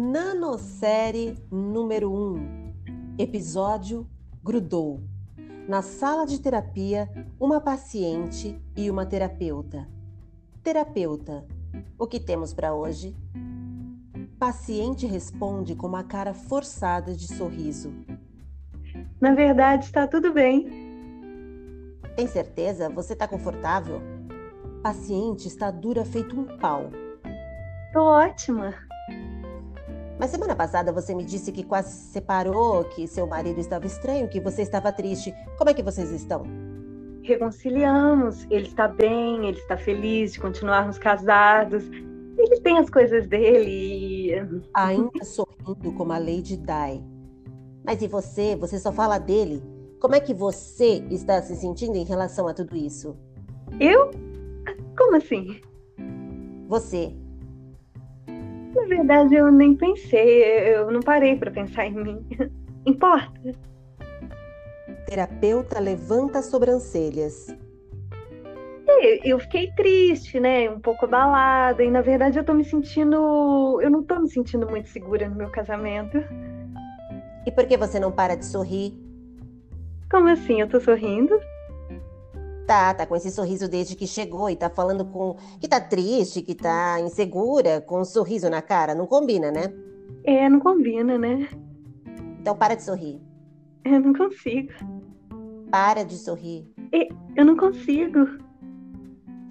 Nanosérie número 1 Episódio Grudou Na sala de terapia, uma paciente e uma terapeuta. Terapeuta, o que temos para hoje? Paciente responde com uma cara forçada de sorriso. Na verdade, está tudo bem. Tem certeza? Você está confortável? Paciente está dura feito um pau. Tô ótima. Mas semana passada você me disse que quase se separou, que seu marido estava estranho, que você estava triste. Como é que vocês estão? Reconciliamos. Ele está bem, ele está feliz de continuarmos casados. Ele tem as coisas dele e... Ainda sorrindo como a Lady Di. Mas e você? Você só fala dele. Como é que você está se sentindo em relação a tudo isso? Eu? Como assim? Você. Na verdade, eu nem pensei, eu não parei para pensar em mim. Importa. Terapeuta levanta as sobrancelhas. Eu fiquei triste, né? Um pouco abalada. E na verdade eu tô me sentindo. Eu não tô me sentindo muito segura no meu casamento. E por que você não para de sorrir? Como assim? Eu tô sorrindo? Tá, tá com esse sorriso desde que chegou e tá falando com. que tá triste, que tá insegura, com um sorriso na cara. Não combina, né? É, não combina, né? Então para de sorrir. Eu não consigo. Para de sorrir. Eu não consigo.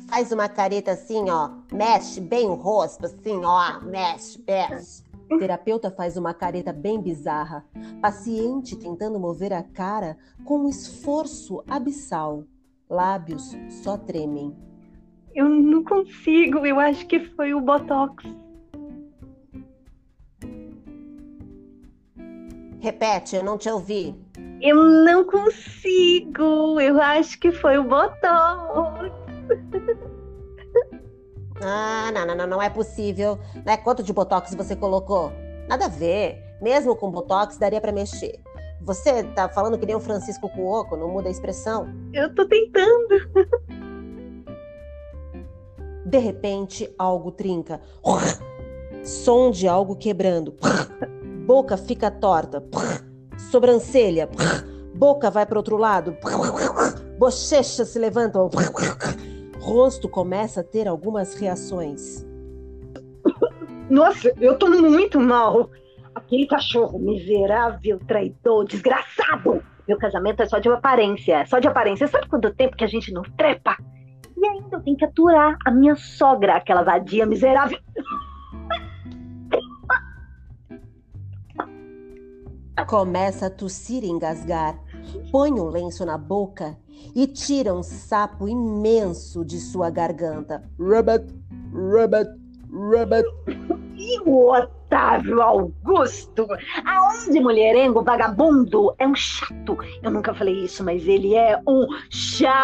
Faz uma careta assim, ó. Mexe bem o rosto, assim, ó. Mexe, mexe. Terapeuta faz uma careta bem bizarra. Paciente tentando mover a cara com um esforço abissal. Lábios só tremem. Eu não consigo, eu acho que foi o Botox. Repete, eu não te ouvi. Eu não consigo, eu acho que foi o Botox. Ah, não, não, não, não é possível. Né? Quanto de Botox você colocou? Nada a ver. Mesmo com Botox daria para mexer. Você tá falando que nem o Francisco Cuoco, não muda a expressão? Eu tô tentando. De repente, algo trinca. Som de algo quebrando. Boca fica torta. Sobrancelha. Boca vai para outro lado. Bochechas se levantam. Rosto começa a ter algumas reações. Nossa, eu tô muito mal. Aquele cachorro miserável, traidor, desgraçado. Meu casamento é só de aparência, só de aparência. Sabe quanto tempo que a gente não trepa? E ainda eu tenho que aturar a minha sogra, aquela vadia miserável. Começa a tossir e engasgar. Põe um lenço na boca e tira um sapo imenso de sua garganta. Rabbit, rabbit, rabbit. E o Otávio Augusto? Aonde, mulherengo, vagabundo? É um chato. Eu nunca falei isso, mas ele é um chato.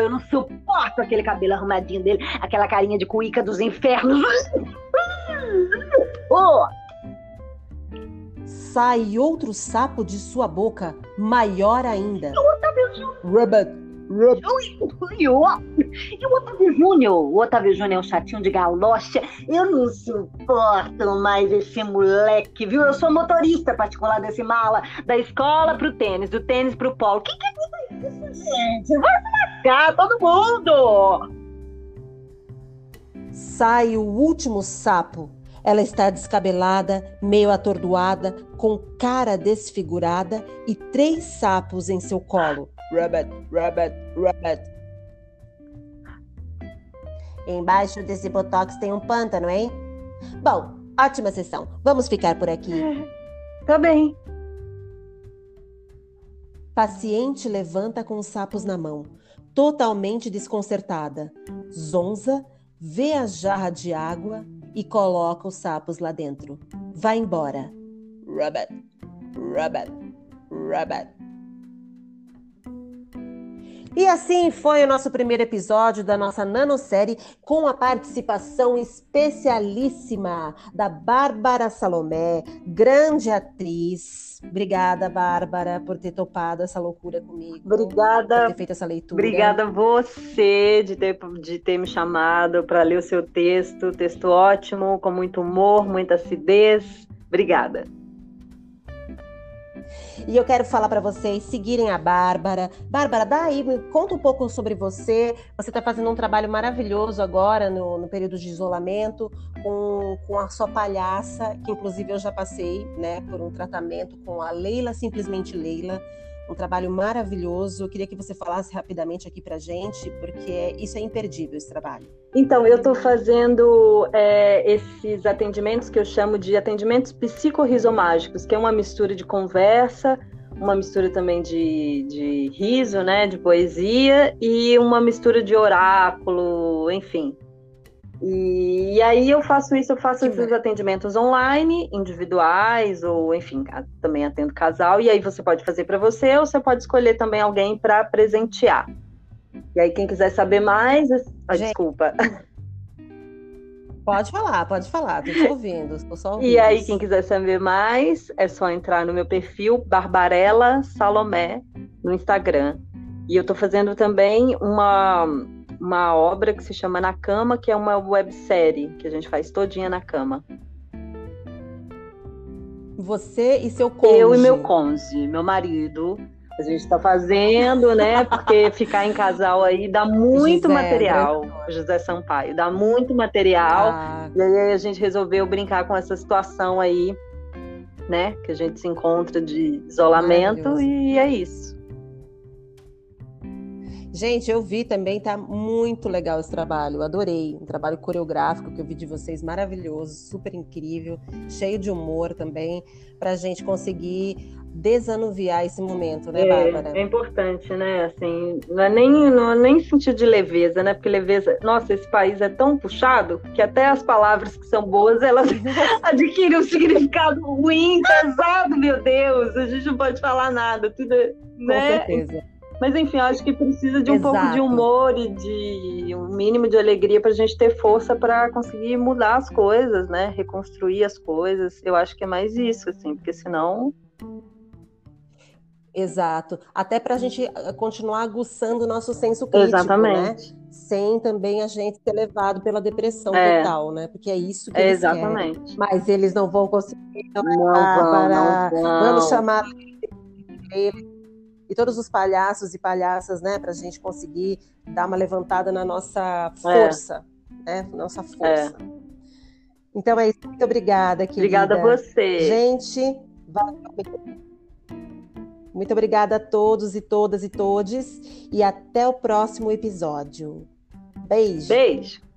Eu não suporto aquele cabelo arrumadinho dele, aquela carinha de cuíca dos infernos. Oh! Sai outro sapo de sua boca, maior ainda. Otávio Júnior. Rabbit, E o, e o Otávio Júnior? O Otávio Júnior é um chatinho de galocha. Eu não suporto mais esse moleque, viu? Eu sou motorista particular desse mala. Da escola pro tênis, do tênis pro polo. Que que é isso, gente? Vai se lascar, todo mundo! Sai o último sapo. Ela está descabelada, meio atordoada, com cara desfigurada e três sapos em seu colo. Rabbit, rabbit, rabbit. Embaixo desse botox tem um pântano, hein? Bom, ótima sessão. Vamos ficar por aqui. Tá bem. Paciente levanta com os sapos na mão, totalmente desconcertada. Zonza vê a jarra de água e coloca os sapos lá dentro. Vai embora. Rabbit, rabbit, rabbit. E assim foi o nosso primeiro episódio da nossa nanosérie com a participação especialíssima da Bárbara Salomé, grande atriz. Obrigada, Bárbara, por ter topado essa loucura comigo. Obrigada. Por ter feito essa leitura. Obrigada você de ter, de ter me chamado para ler o seu texto. Texto ótimo, com muito humor, muita acidez. Obrigada. E eu quero falar para vocês seguirem a Bárbara. Bárbara, dá aí, conta um pouco sobre você. Você está fazendo um trabalho maravilhoso agora no, no, período de isolamento com, com a sua palhaça, que inclusive eu já passei né, por um tratamento com a Leila, simplesmente Leila um trabalho maravilhoso. Eu queria que você falasse rapidamente aqui para gente, porque isso é imperdível esse trabalho. Então, eu estou fazendo é, esses atendimentos que eu chamo de atendimentos psicorrizomágicos, que é uma mistura de conversa, uma mistura também de, de riso, né, de poesia e uma mistura de oráculo, enfim, e, e, aí eu faço isso, eu faço esses bem. atendimentos online, individuais, ou enfim, também atendo casal, e aí você pode fazer para você, ou você pode escolher também alguém para presentear. E aí, quem quiser saber mais, ah, desculpa. Pode falar, pode falar, tô te ouvindo, tô só ouvindo. E aí, quem quiser saber mais, é só entrar no meu perfil Barbarella Salomé no Instagram. E eu tô fazendo também uma uma obra que se chama Na Cama, que é uma websérie que a gente faz todinha na cama. Você e seu cônjuge? Eu e meu cônjuge, meu marido. A gente está fazendo, né? Porque ficar em casal aí dá muito José, material. Né? José Sampaio, dá muito material. Ah. E aí a gente resolveu brincar com essa situação aí, né? Que a gente se encontra de isolamento e é isso. Gente, eu vi também, tá muito legal esse trabalho, adorei. Um trabalho coreográfico que eu vi de vocês, maravilhoso, super incrível, cheio de humor também, pra gente conseguir desanuviar esse momento, né, Bárbara? É, é importante, né? Assim, não é nem, não é nem sentido de leveza, né? Porque leveza, nossa, esse país é tão puxado que até as palavras que são boas, elas adquirem um significado ruim, pesado, meu Deus, a gente não pode falar nada, tudo, né? Com certeza. Mas enfim, acho que precisa de um Exato. pouco de humor e de um mínimo de alegria para a gente ter força para conseguir mudar as coisas, né? Reconstruir as coisas. Eu acho que é mais isso, assim, porque senão. Exato. Até para a gente eh, continuar aguçando o nosso senso crítico, né? Exatamente. né? Sem também a gente ser levado pela depressão é. total, né? Porque é isso que é eles exatamente. querem. Mas eles não vão conseguir. Não, não, vão, não vão. Vamos chamar eles e todos os palhaços e palhaças, né, para a gente conseguir dar uma levantada na nossa força, é. né, nossa força. É. Então é isso. Muito obrigada, querida. Obrigada a você. Gente, muito obrigada a todos e todas e todes e até o próximo episódio. Beijo. Beijo.